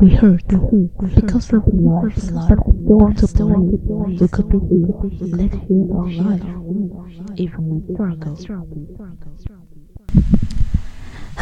We hurt because of love. They want to believe we could be let here our life, even in struggle.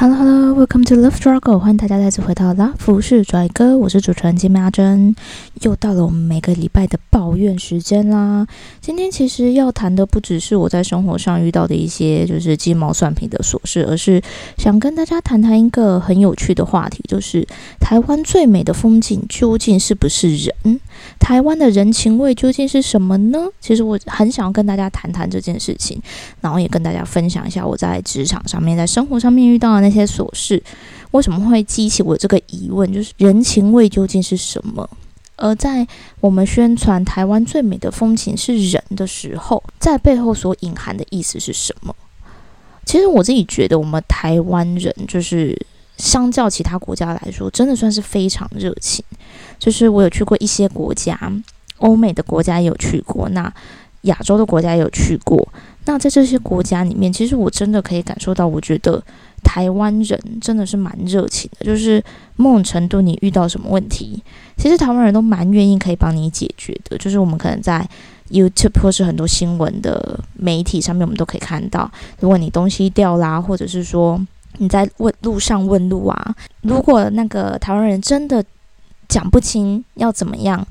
Hello Hello, welcome to Love Struggle，欢迎大家再次回到拉服饰拽哥，我是主持人金阿珍，又到了我们每个礼拜的抱怨时间啦。今天其实要谈的不只是我在生活上遇到的一些就是鸡毛蒜皮的琐事，而是想跟大家谈谈一个很有趣的话题，就是台湾最美的风景究竟是不是人？台湾的人情味究竟是什么呢？其实我很想要跟大家谈谈这件事情，然后也跟大家分享一下我在职场上面、在生活上面遇到的那些琐事，为什么会激起我这个疑问？就是人情味究竟是什么？而在我们宣传台湾最美的风情是人的时候，在背后所隐含的意思是什么？其实我自己觉得，我们台湾人就是相较其他国家来说，真的算是非常热情。就是我有去过一些国家，欧美的国家也有去过，那亚洲的国家也有去过。那在这些国家里面，其实我真的可以感受到，我觉得台湾人真的是蛮热情的。就是某种程度，你遇到什么问题，其实台湾人都蛮愿意可以帮你解决的。就是我们可能在 YouTube 或是很多新闻的媒体上面，我们都可以看到，如果你东西掉啦，或者是说你在问路上问路啊，如果那个台湾人真的讲不清要怎么样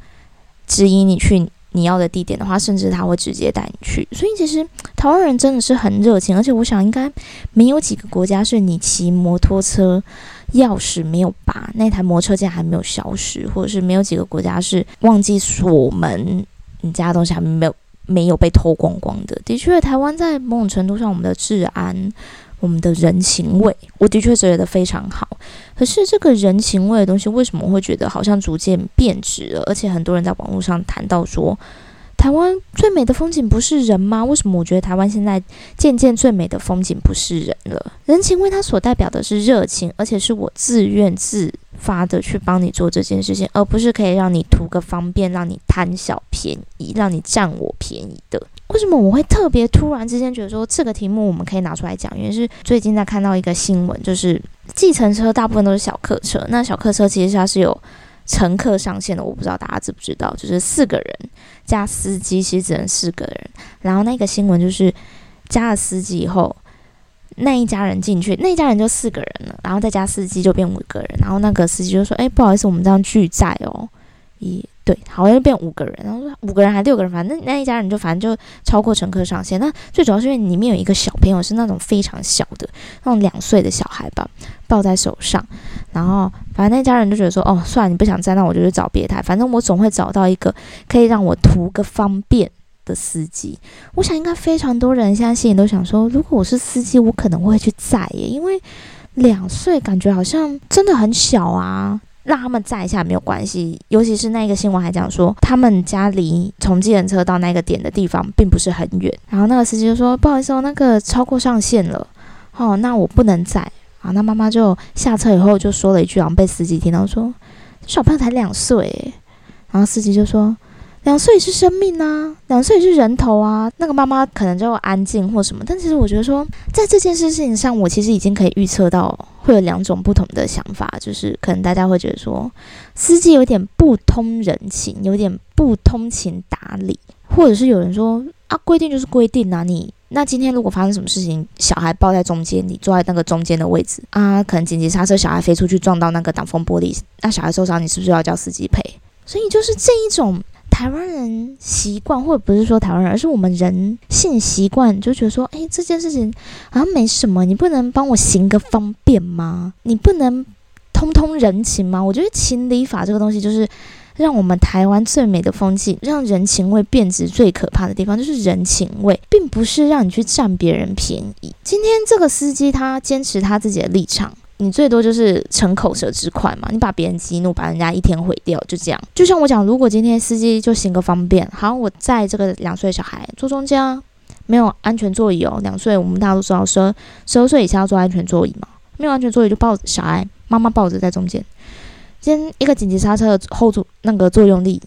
指引你去你要的地点的话，甚至他会直接带你去。所以其实台湾人真的是很热情，而且我想应该没有几个国家是你骑摩托车钥匙没有拔，那台摩托车竟然还没有消失，或者是没有几个国家是忘记锁门，你家的东西还没有没有被偷光光的。的确，台湾在某种程度上，我们的治安。我们的人情味，我的确觉得非常好。可是这个人情味的东西，为什么会觉得好像逐渐变质了？而且很多人在网络上谈到说，台湾最美的风景不是人吗？为什么我觉得台湾现在渐渐最美的风景不是人了？人情味它所代表的是热情，而且是我自愿自发的去帮你做这件事情，而不是可以让你图个方便，让你贪小便宜，让你占我便宜的。为什么我会特别突然之间觉得说这个题目我们可以拿出来讲？原因是最近在看到一个新闻，就是计程车大部分都是小客车，那小客车其实它是有乘客上限的，我不知道大家知不知道，就是四个人加司机，其实只能四个人。然后那个新闻就是加了司机以后，那一家人进去，那一家人就四个人了，然后再加司机就变五个人，然后那个司机就说：“哎，不好意思，我们这样拒载哦。”一对，好像变五个人，然后说五个人还六个人，反正那一家人就反正就超过乘客上限。那最主要是因为里面有一个小朋友是那种非常小的，那种两岁的小孩吧，抱在手上。然后反正那家人就觉得说，哦，算了，你不想站，那我就去找别台，反正我总会找到一个可以让我图个方便的司机。我想应该非常多人现在心里都想说，如果我是司机，我可能会去载耶，因为两岁感觉好像真的很小啊。让他们载一下没有关系，尤其是那个新闻还讲说，他们家离从计程车到那个点的地方并不是很远。然后那个司机就说：“不好意思哦，那个超过上限了，哦，那我不能载。”啊，那妈妈就下车以后就说了一句，然后被司机听到说：“小朋友才两岁。”然后司机就说。两岁是生命啊，两岁是人头啊。那个妈妈可能就安静或什么，但其实我觉得说，在这件事情上，我其实已经可以预测到会有两种不同的想法，就是可能大家会觉得说，司机有点不通人情，有点不通情达理，或者是有人说啊，规定就是规定啊，你那今天如果发生什么事情，小孩抱在中间，你坐在那个中间的位置啊，可能紧急刹车，小孩飞出去撞到那个挡风玻璃，那小孩受伤，你是不是要叫司机赔？所以就是这一种。台湾人习惯，或者不是说台湾人，而是我们人性习惯，就觉得说，哎，这件事情好像没什么，你不能帮我行个方便吗？你不能通通人情吗？我觉得情理法这个东西，就是让我们台湾最美的风景，让人情味变质最可怕的地方，就是人情味，并不是让你去占别人便宜。今天这个司机他坚持他自己的立场。你最多就是逞口舌之快嘛，你把别人激怒，把人家一天毁掉，就这样。就像我讲，如果今天司机就行个方便，好，我载这个两岁小孩坐中间，没有安全座椅哦。两岁我们大家都知道，十二十二岁以下要坐安全座椅嘛，没有安全座椅就抱小孩，妈妈抱着在中间。今天一个紧急刹车的后座那个作用力，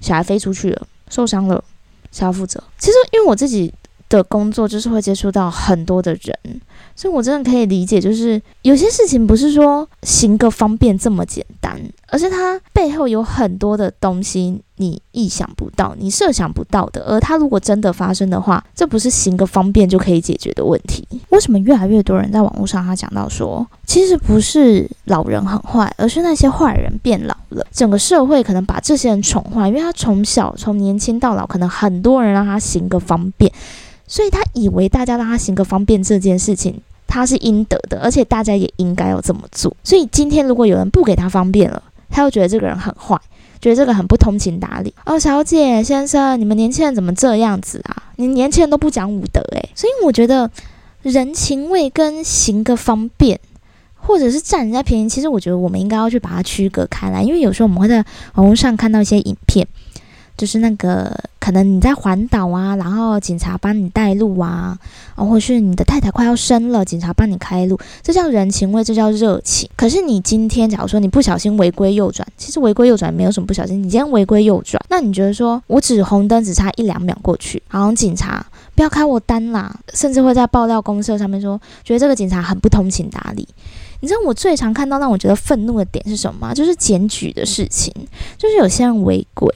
小孩飞出去了，受伤了，谁要负责？其实因为我自己。的工作就是会接触到很多的人，所以我真的可以理解，就是有些事情不是说行个方便这么简单，而是它背后有很多的东西你意想不到、你设想不到的。而它如果真的发生的话，这不是行个方便就可以解决的问题。为什么越来越多人在网络上他讲到说，其实不是老人很坏，而是那些坏人变老了，整个社会可能把这些人宠坏，因为他从小从年轻到老，可能很多人让他行个方便。所以他以为大家让他行个方便这件事情，他是应得的，而且大家也应该要这么做。所以今天如果有人不给他方便了，他又觉得这个人很坏，觉得这个很不通情达理。哦，小姐先生，你们年轻人怎么这样子啊？你年轻人都不讲武德诶。所以我觉得人情味跟行个方便，或者是占人家便宜，其实我觉得我们应该要去把它区隔开来，因为有时候我们会在网络上看到一些影片。就是那个，可能你在环岛啊，然后警察帮你带路啊，啊，或是你的太太快要生了，警察帮你开路，这叫人情味，这叫热情。可是你今天假如说你不小心违规右转，其实违规右转没有什么不小心，你今天违规右转，那你觉得说我只红灯只差一两秒过去，好像警察不要开我单啦，甚至会在爆料公社上面说，觉得这个警察很不通情达理。你知道我最常看到让我觉得愤怒的点是什么吗？就是检举的事情，就是有些人违规，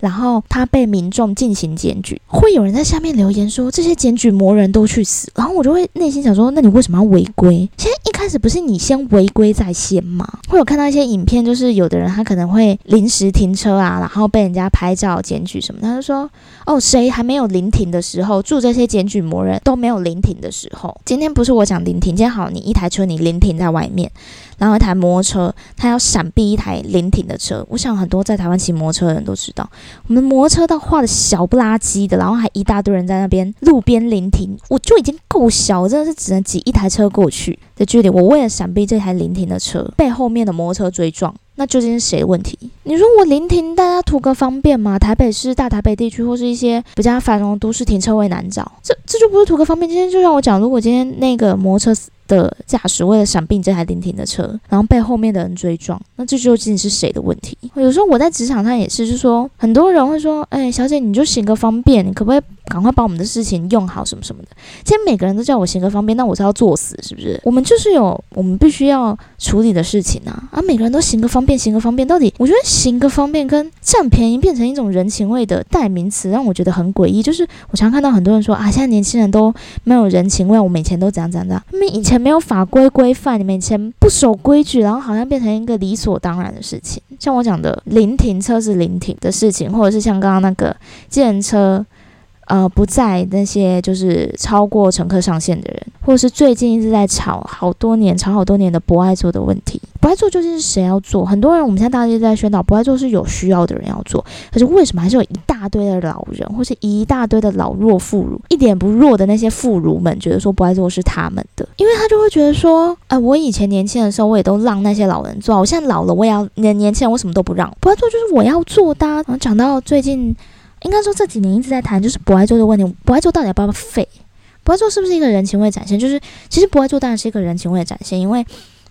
然后他被民众进行检举，会有人在下面留言说这些检举魔人都去死，然后我就会内心想说，那你为什么要违规？其实一开始不是你先违规在先吗？会有看到一些影片，就是有的人他可能会临时停车啊，然后被人家拍照检举什么，他就说哦，谁还没有临停的时候，住这些检举魔人都没有临停的时候。今天不是我讲临停，今天好，你一台车你临停在外。外面，然后一台摩托车，他要闪避一台临停的车。我想很多在台湾骑摩托车的人都知道，我们摩托车道画的小不拉几的，然后还一大堆人在那边路边临停，我就已经够小，真的是只能挤一台车过去的距离。我为了闪避这台临停的车，被后面的摩托车追撞。那究竟是谁的问题？你说我临停，大家图个方便吗？台北市、大台北地区或是一些比较繁荣的都市，停车位难找，这这就不是图个方便。今天就让我讲，如果今天那个摩托车的驾驶为了闪避这台临停的车，然后被后面的人追撞，那这究竟是谁的问题？有时候我在职场上也是，就说很多人会说，哎，小姐你就行个方便，你可不可以赶快把我们的事情用好什么什么的？今天每个人都叫我行个方便，那我是要作死是不是？我们就是有我们必须要处理的事情啊，啊，每个人都行个方。便行个方便，到底我觉得行个方便跟占便宜变成一种人情味的代名词，让我觉得很诡异。就是我常看到很多人说啊，现在年轻人都没有人情味，我们以前都怎样怎样怎样，因为以前没有法规规范，你们以前不守规矩，然后好像变成一个理所当然的事情。像我讲的临停车是临停的事情，或者是像刚刚那个自车。呃，不在那些就是超过乘客上限的人，或者是最近一直在吵好多年、吵好多年的不爱做的问题。不爱做究竟是谁要做？很多人我们现在大家在宣导不爱做是有需要的人要做，可是为什么还是有一大堆的老人，或是一大堆的老弱妇孺，一点不弱的那些妇孺们觉得说不爱做是他们的，因为他就会觉得说，哎，我以前年轻的时候我也都让那些老人做，我现在老了我也要年年轻人我什么都不让，不爱做就是我要做的。然后讲到最近。应该说这几年一直在谈，就是不爱做的问题。不爱做到底要不要废？不爱做是不是一个人情味展现？就是其实不爱做当然是一个人情味展现，因为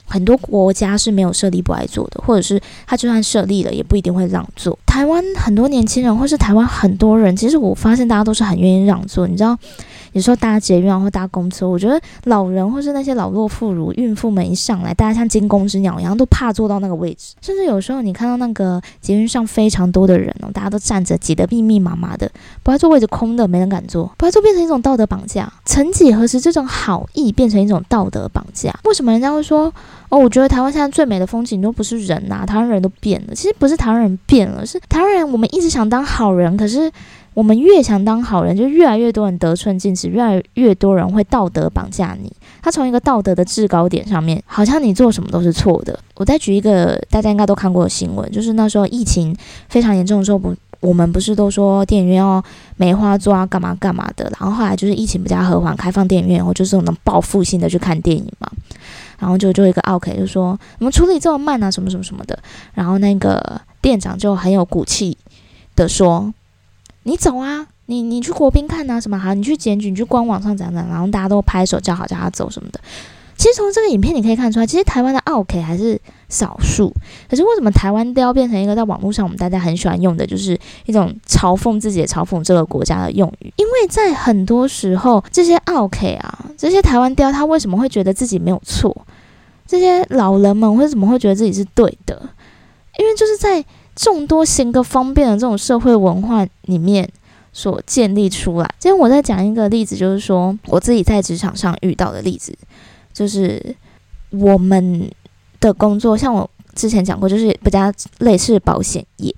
很多国家是没有设立不爱做的，或者是他就算设立了，也不一定会让座。台湾很多年轻人，或是台湾很多人，其实我发现大家都是很愿意让座，你知道。有时候搭捷运或搭公车，我觉得老人或是那些老弱妇孺、孕妇们一上来，大家像惊弓之鸟一样，都怕坐到那个位置。甚至有时候你看到那个捷运上非常多的人哦，大家都站着挤得密密麻麻的，不爱坐位置空的，没人敢坐，不爱坐变成一种道德绑架。曾几何时，这种好意变成一种道德绑架？为什么人家会说哦？我觉得台湾现在最美的风景都不是人呐，台湾人都变了。其实不是台湾人变了，是台湾人我们一直想当好人，可是。我们越想当好人，就越来越多人得寸进尺，越来越多人会道德绑架你。他从一个道德的制高点上面，好像你做什么都是错的。我再举一个大家应该都看过的新闻，就是那时候疫情非常严重的时候，不，我们不是都说电影院要梅花座啊，干嘛干嘛的。然后后来就是疫情比较和缓，开放电影院后，就是能报复性的去看电影嘛。然后就就一个 OK 就说我们处理这么慢啊，什么什么什么的。然后那个店长就很有骨气的说。你走啊，你你去国宾看啊，什么好？你去检举，你去官网上讲讲，然后大家都拍手叫好，叫他走什么的。其实从这个影片你可以看出来，其实台湾的 OK 还是少数。可是为什么台湾雕变成一个在网络上我们大家很喜欢用的，就是一种嘲讽自己、嘲讽这个国家的用语？因为在很多时候，这些 OK 啊，这些台湾雕，他为什么会觉得自己没有错？这些老人们为什么会觉得自己是对的？因为就是在众多行个方便的这种社会文化里面所建立出来。今天我在讲一个例子，就是说我自己在职场上遇到的例子，就是我们的工作，像我之前讲过，就是比较类似保险业。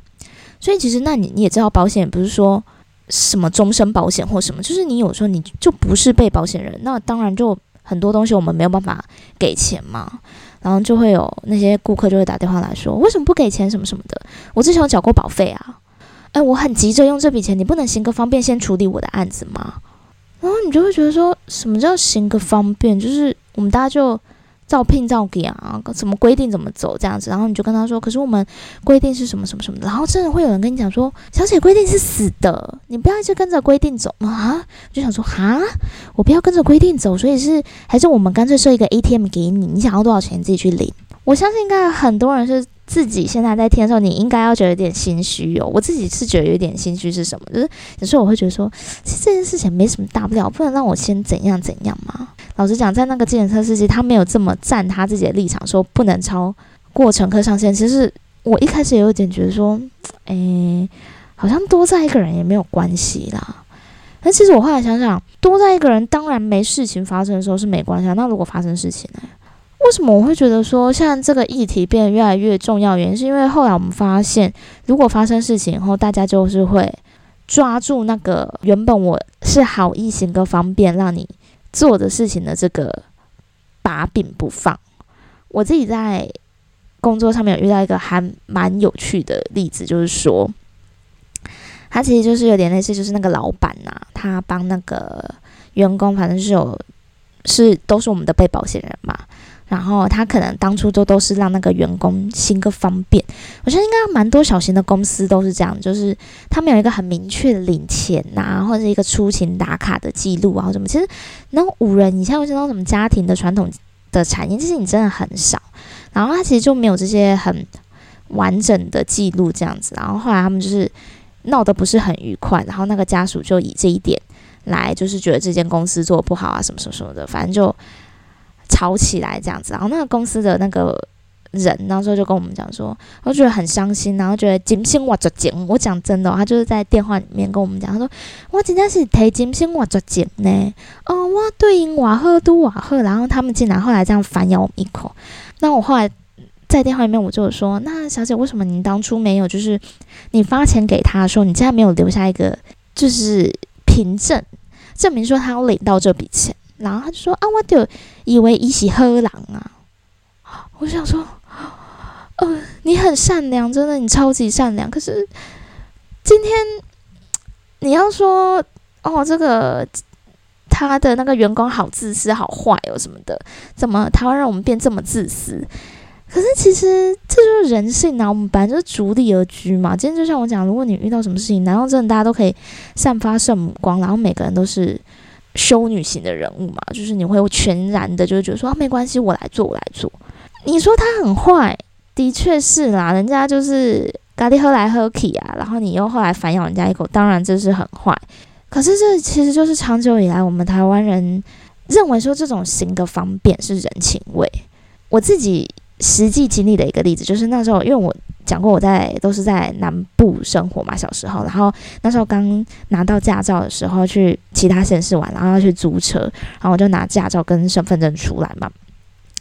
所以其实那你你也知道，保险不是说什么终身保险或什么，就是你有时候你就不是被保险人，那当然就很多东西我们没有办法给钱嘛。然后就会有那些顾客就会打电话来说，为什么不给钱什么什么的？我之前有缴过保费啊，哎，我很急着用这笔钱，你不能行个方便先处理我的案子吗？然后你就会觉得说什么叫行个方便？就是我们大家就。照聘照给啊，什么规定怎么走这样子，然后你就跟他说，可是我们规定是什么什么什么的，然后真的会有人跟你讲说，小姐规定是死的，你不要一直跟着规定走啊！就想说哈，我不要跟着规定走，所以是还是我们干脆设一个 ATM 给你，你想要多少钱自己去领。我相信应该很多人是。自己现在在听的时候，你应该要觉得有点心虚哦。我自己是觉得有点心虚，是什么？就是有时候我会觉得说，其实这件事情没什么大不了，不能让我先怎样怎样吗？老实讲，在那个计程车司机，他没有这么站他自己的立场，说不能超过乘客上限。其实我一开始也有点觉得说，诶，好像多载一个人也没有关系啦。但其实我后来想想，多载一个人当然没事情发生的时候是没关系。那如果发生事情呢？为什么我会觉得说，现在这个议题变得越来越重要？原因是因为后来我们发现，如果发生事情后，大家就是会抓住那个原本我是好意行个方便让你做的事情的这个把柄不放。我自己在工作上面有遇到一个还蛮有趣的例子，就是说，他其实就是有点类似，就是那个老板呐，他帮那个员工，反正是有是都是我们的被保险人嘛。然后他可能当初都都是让那个员工行个方便，我觉得应该蛮多小型的公司都是这样，就是他们有一个很明确的领钱呐，或者一个出勤打卡的记录啊，或什么。其实那种五人以下或者那种什么家庭的传统的产业，其实你真的很少。然后他其实就没有这些很完整的记录这样子。然后后来他们就是闹得不是很愉快，然后那个家属就以这一点来，就是觉得这间公司做的不好啊，什么什么什么的，反正就。吵起来这样子，然后那个公司的那个人那时候就跟我们讲说，我觉得很伤心，然后觉得金星我做紧。我讲真的，他就是在电话里面跟我们讲，他说我真的是提金星我做紧呢。哦，我对应瓦赫都瓦赫，然后他们竟然后来这样反咬我们一口。那我后来在电话里面我就说，那小姐为什么您当初没有就是你发钱给他的时候，你竟然没有留下一个就是凭证，证明说他要领到这笔钱？然后他就说：“啊，我就以为一起喝狼啊！”我想说：“呃，你很善良，真的，你超级善良。可是今天你要说哦，这个他的那个员工好自私、好坏哦什么的，怎么他会让我们变这么自私？可是其实这就是人性啊，我们本来就是逐利而居嘛。今天就像我讲，如果你遇到什么事情，难道真的大家都可以散发圣母光，然后每个人都是？”修女型的人物嘛，就是你会全然的，就是觉得说没关系，我来做，我来做。你说他很坏，的确是啦，人家就是咖喱喝来喝去啊，然后你又后来反咬人家一口，当然这是很坏。可是这其实就是长久以来我们台湾人认为说这种行个方便是人情味。我自己实际经历的一个例子，就是那时候因为我。讲过我在都是在南部生活嘛，小时候，然后那时候刚拿到驾照的时候，去其他县市玩，然后要去租车，然后我就拿驾照跟身份证出来嘛，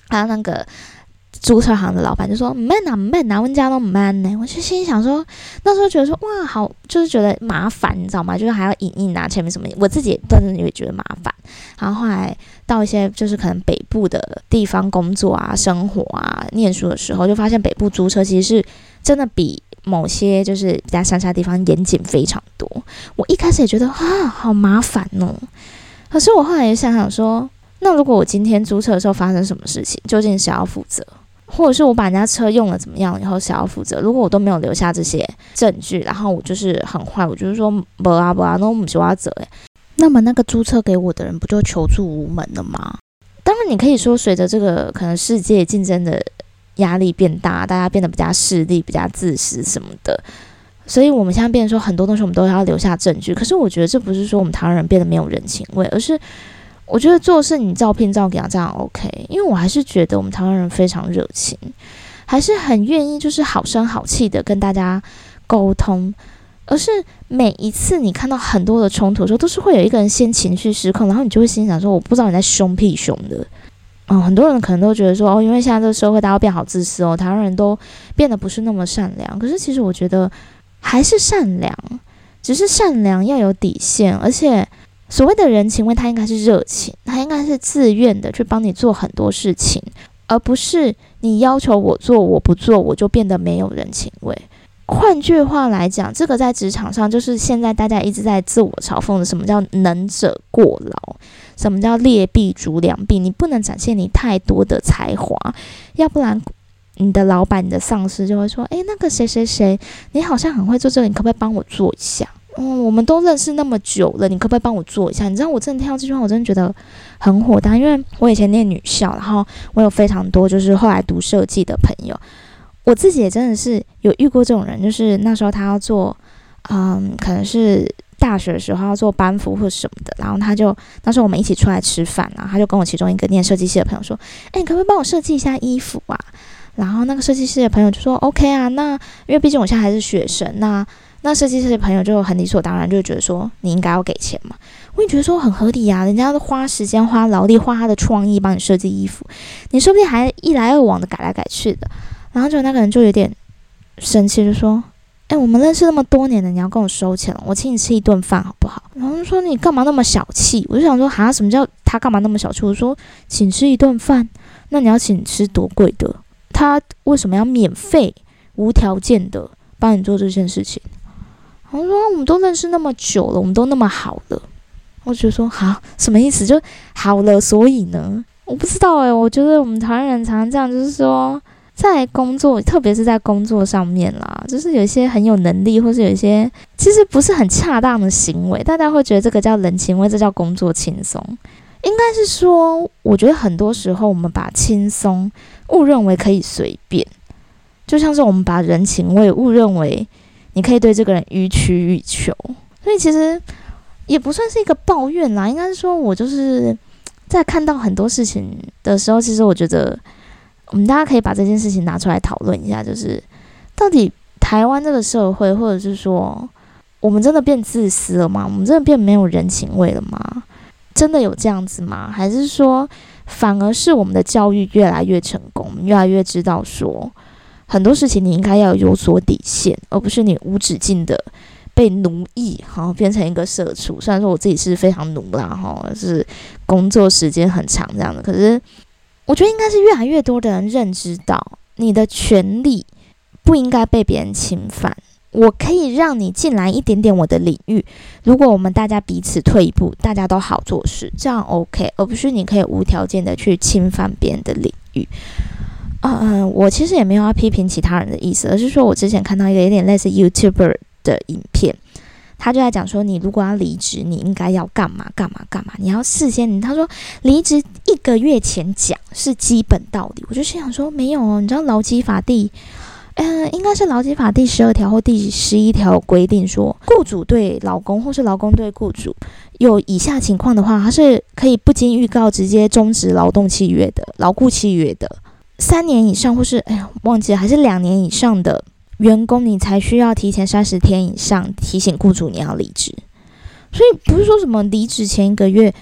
还有那个。租车行的老板就说：“慢啊慢啊，问家都慢呢。”我就心想说，那时候觉得说哇，好，就是觉得麻烦，你知道吗？就是还要影印啊，前面什么，我自己当时也觉得麻烦。然后后来到一些就是可能北部的地方工作啊、生活啊、念书的时候，就发现北部租车其实是真的比某些就是比较乡下地方严谨非常多。我一开始也觉得啊，好麻烦哦。可是我后来也想想说，那如果我今天租车的时候发生什么事情，究竟谁要负责？或者是我把人家车用了怎么样，以后谁要负责？如果我都没有留下这些证据，然后我就是很坏，我就是说不啊不啊，那我们就要责诶。那么那个租车给我的人不就求助无门了吗？当然，你可以说随着这个可能世界竞争的压力变大，大家变得比较势利、比较自私什么的。所以，我们现在变成说很多东西，我们都要留下证据。可是，我觉得这不是说我们台湾人变得没有人情味，而是我觉得做事你照片照给他这样 OK。因为我还是觉得我们台湾人非常热情，还是很愿意就是好声好气的跟大家沟通。而是每一次你看到很多的冲突的时候，都是会有一个人先情绪失控，然后你就会心想说：“我不知道你在凶屁凶的。”嗯，很多人可能都觉得说：“哦，因为现在这个社会大家变好自私哦，台湾人都变得不是那么善良。”可是其实我觉得还是善良，只是善良要有底线，而且所谓的人情味，它应该是热情，它应该是自愿的去帮你做很多事情，而不是你要求我做，我不做我就变得没有人情味。换句话来讲，这个在职场上就是现在大家一直在自我嘲讽的，什么叫能者过劳，什么叫劣币逐良币？你不能展现你太多的才华，要不然你的老板、你的上司就会说：“诶，那个谁谁谁，你好像很会做这个，你可不可以帮我做一下？”嗯，我们都认识那么久了，你可不可以帮我做一下？你知道我真的听到这句话，我真的觉得很火大，因为我以前念女校，然后我有非常多就是后来读设计的朋友。我自己也真的是有遇过这种人，就是那时候他要做，嗯，可能是大学的时候要做班服或者什么的，然后他就那时候我们一起出来吃饭啊，他就跟我其中一个念设计系的朋友说：“哎，你可不可以帮我设计一下衣服啊？”然后那个设计师的朋友就说：“OK 啊，那因为毕竟我现在还是学生，那那设计师的朋友就很理所当然就觉得说你应该要给钱嘛。我也觉得说很合理啊，人家都花时间、花劳力、花他的创意帮你设计衣服，你说不定还一来二往的改来改去的。”然后就那个人就有点生气，就说：“哎，我们认识那么多年了，你要跟我收钱了？我请你吃一顿饭好不好？”然后就说：“你干嘛那么小气？”我就想说：“哈，什么叫他干嘛那么小气？”我说：“请吃一顿饭，那你要请吃多贵的？他为什么要免费、无条件的帮你做这件事情？”我说：“我们都认识那么久了，我们都那么好了。”我觉得说：“好，什么意思？就好了，所以呢？我不知道哎，我觉得我们台湾人常常这样，就是说。”在工作，特别是在工作上面啦，就是有一些很有能力，或是有一些其实不是很恰当的行为，大家会觉得这个叫人情味，这叫工作轻松。应该是说，我觉得很多时候我们把轻松误认为可以随便，就像是我们把人情味误认为你可以对这个人予取予求。所以其实也不算是一个抱怨啦，应该是说我就是在看到很多事情的时候，其实我觉得。我们大家可以把这件事情拿出来讨论一下，就是到底台湾这个社会，或者是说我们真的变自私了吗？我们真的变没有人情味了吗？真的有这样子吗？还是说反而是我们的教育越来越成功，越来越知道说很多事情你应该要有所底线，而不是你无止境的被奴役，好变成一个社畜。虽然说我自己是非常奴啦，哈，是工作时间很长这样的，可是。我觉得应该是越来越多的人认知到，你的权利不应该被别人侵犯。我可以让你进来一点点我的领域，如果我们大家彼此退一步，大家都好做事，这样 OK，而不是你可以无条件的去侵犯别人的领域。嗯，我其实也没有要批评其他人的意思，而是说我之前看到一个有点类似 YouTuber 的影片。他就在讲说，你如果要离职，你应该要干嘛干嘛干嘛？你要事先，他说离职一个月前讲是基本道理。我就心想说，没有哦，你知道劳基法第，嗯，应该是劳基法第十二条或第十一条规定说，雇主对劳工或是劳工对雇主有以下情况的话，他是可以不经预告直接终止劳动契约的、牢固契约的，三年以上或是哎呀忘记了，还是两年以上的。员工，你才需要提前三十天以上提醒雇主你要离职，所以不是说什么离职前一个月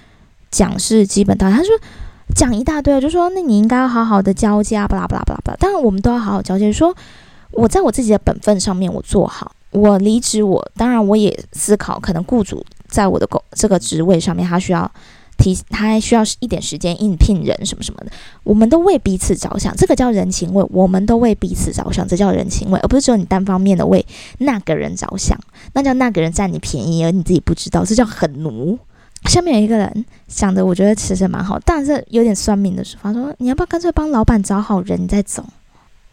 讲是基本道理，他说讲一大堆，就说那你应该要好好的交接，巴拉巴拉巴拉巴拉。当然我们都要好好交接，说我在我自己的本分上面我做好，我离职我当然我也思考，可能雇主在我的工这个职位上面他需要。提他还需要一点时间应聘人什么什么的，我们都为彼此着想，这个叫人情味。我们都为彼此着想，这叫人情味，而不是只有你单方面的为那个人着想，那叫那个人占你便宜而你自己不知道，这叫很奴。下面有一个人讲的，我觉得其实蛮好，但是有点酸民的说法，说你要不要干脆帮老板找好人再走？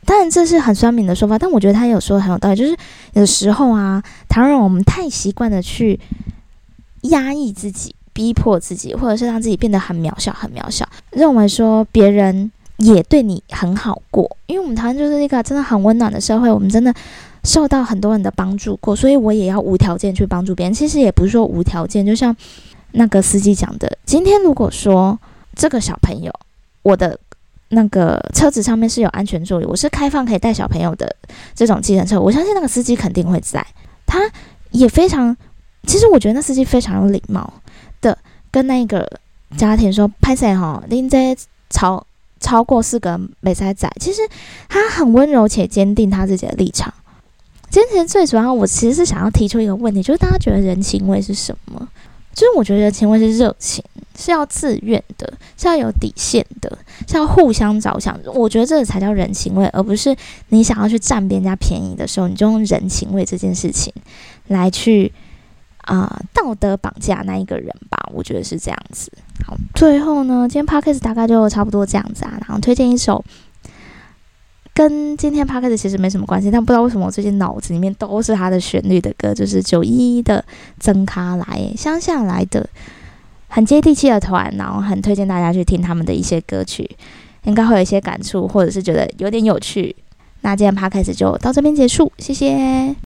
当然这是很酸民的说法，但我觉得他有说的很有道理，就是有时候啊，倘若我们太习惯的去压抑自己。逼迫自己，或者是让自己变得很渺小，很渺小，认为说别人也对你很好过，因为我们台湾就是一个真的很温暖的社会，我们真的受到很多人的帮助过，所以我也要无条件去帮助别人。其实也不是说无条件，就像那个司机讲的，今天如果说这个小朋友，我的那个车子上面是有安全座椅，我是开放可以带小朋友的。这种计程车，我相信那个司机肯定会在，他也非常，其实我觉得那司机非常有礼貌。跟那个家庭说：“拍谁哈，您在超超过四个美塞仔。”其实他很温柔且坚定他自己的立场。今天最主要，我其实是想要提出一个问题，就是大家觉得人情味是什么？就是我觉得人情味是热情，是要自愿的，是要有底线的，是要互相着想。我觉得这个才叫人情味，而不是你想要去占别人家便宜的时候，你就用人情味这件事情来去啊道德绑架那一个人吧。我觉得是这样子。好，最后呢，今天 podcast 大概就差不多这样子啊，然后推荐一首。跟今天 p 克 d 其实没什么关系，但不知道为什么我最近脑子里面都是他的旋律的歌，就是九一一的曾卡来乡下来的，很接地气的团，然后很推荐大家去听他们的一些歌曲，应该会有一些感触，或者是觉得有点有趣。那今天 p 克 d 就到这边结束，谢谢。